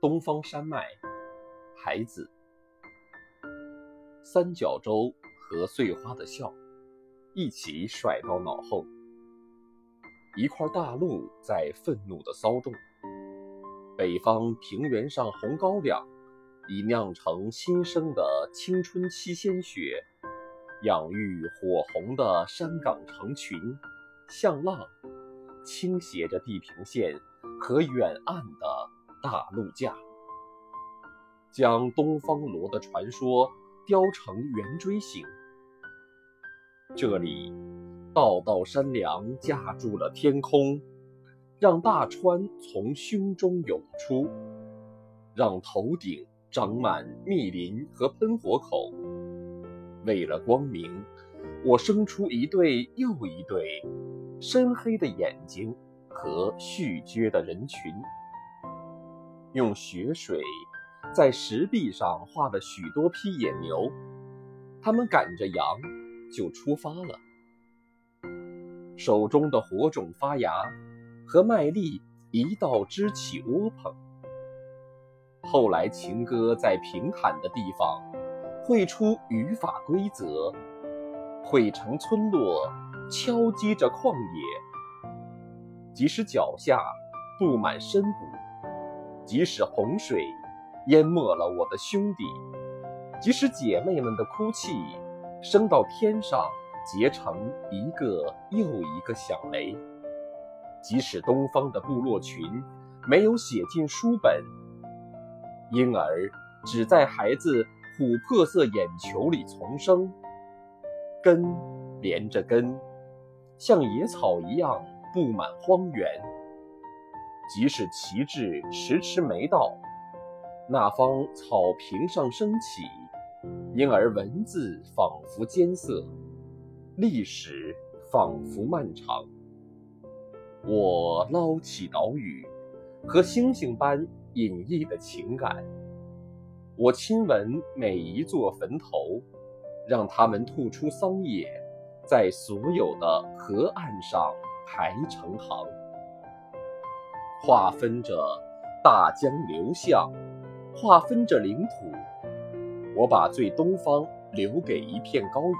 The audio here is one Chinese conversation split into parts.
东方山脉，孩子，三角洲和碎花的笑一起甩到脑后。一块大陆在愤怒的骚动。北方平原上红高粱已酿成新生的青春期鲜血，养育火红的山岗成群，像浪。倾斜着地平线和远岸的大陆架，将东方罗的传说雕成圆锥形。这里，道道山梁架住了天空，让大川从胸中涌出，让头顶长满密林和喷火口。为了光明，我生出一对又一对。深黑的眼睛和续撅的人群，用雪水在石壁上画了许多匹野牛，他们赶着羊就出发了。手中的火种发芽，和麦粒一道支起窝棚。后来情歌在平坦的地方绘出语法规则，绘成村落。敲击着旷野，即使脚下布满深谷，即使洪水淹没了我的兄弟，即使姐妹们的哭泣升到天上结成一个又一个响雷，即使东方的部落群没有写进书本，婴儿只在孩子琥珀色眼球里丛生，根连着根。像野草一样布满荒原，即使旗帜迟迟没到，那方草坪上升起，因而文字仿佛艰涩，历史仿佛漫长。我捞起岛屿，和星星般隐逸的情感，我亲吻每一座坟头，让它们吐出桑叶。在所有的河岸上排成行，划分着大江流向，划分着领土。我把最东方留给一片高原，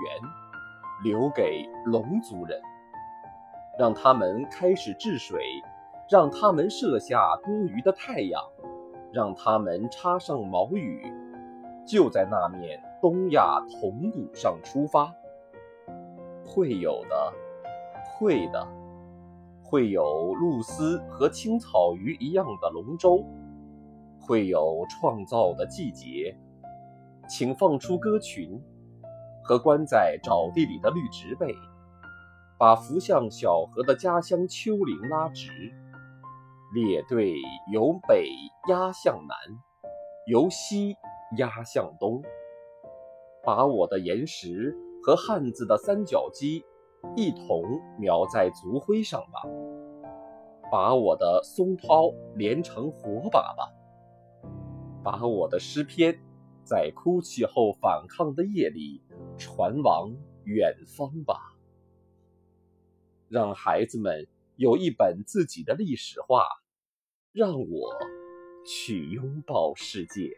留给龙族人，让他们开始治水，让他们射下多余的太阳，让他们插上矛羽，就在那面东亚铜鼓上出发。会有的，会的，会有露丝和青草鱼一样的龙舟，会有创造的季节，请放出歌群，和关在沼地里的绿植被，把浮向小河的家乡丘陵拉直，列队由北压向南，由西压向东，把我的岩石。和汉字的三角肌一同描在族徽上吧，把我的松涛连成火把吧，把我的诗篇在哭泣后反抗的夜里传往远方吧，让孩子们有一本自己的历史画，让我去拥抱世界。